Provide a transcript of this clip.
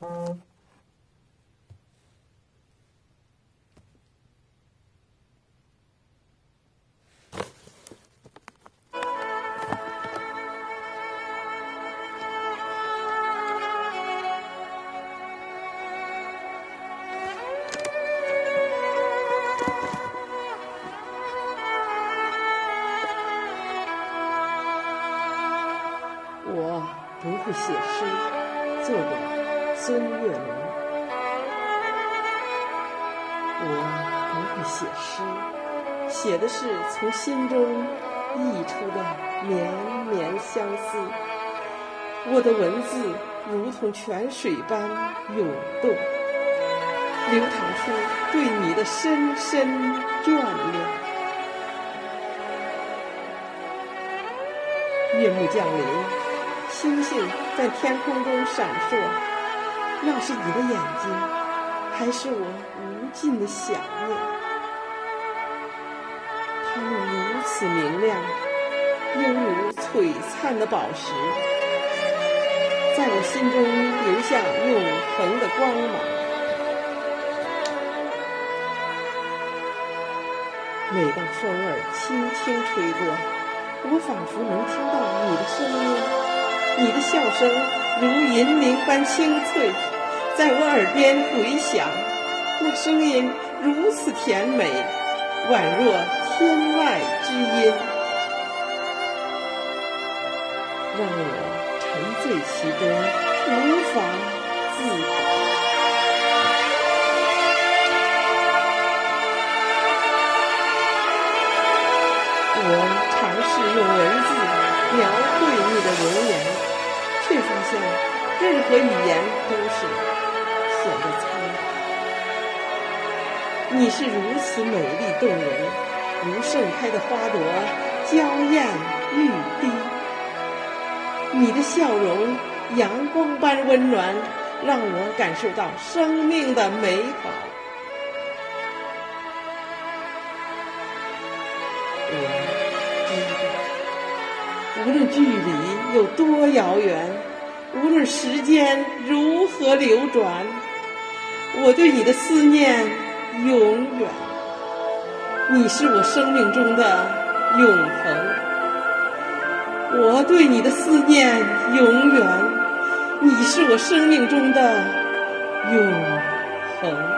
我不会写诗，作者孙月龙。我不会写诗，写的是从心中溢出的绵绵相思。我的文字如同泉水般涌动，流淌出对你的深深眷恋。夜幕降临，星星在天空中闪烁，那是你的眼睛，还是我无尽的想念？它们如此明亮，犹如璀璨的宝石，在我心中留下永恒的光芒。每当风儿轻轻吹过，我仿佛能听到你的声音，你的笑声如银铃般清脆，在我耳边回响。那声音如此甜美，宛若天籁之音，让我沉醉其中，无法自拔。我尝试用文字描绘你的容颜，任何语言都是显得苍白。你是如此美丽动人，如盛开的花朵，娇艳欲滴。你的笑容阳光般温暖，让我感受到生命的美好。我知道，无论距离有多遥远，无论时间如何流转，我对你的思念永远。你是我生命中的永恒。我对你的思念永远，你是我生命中的永恒。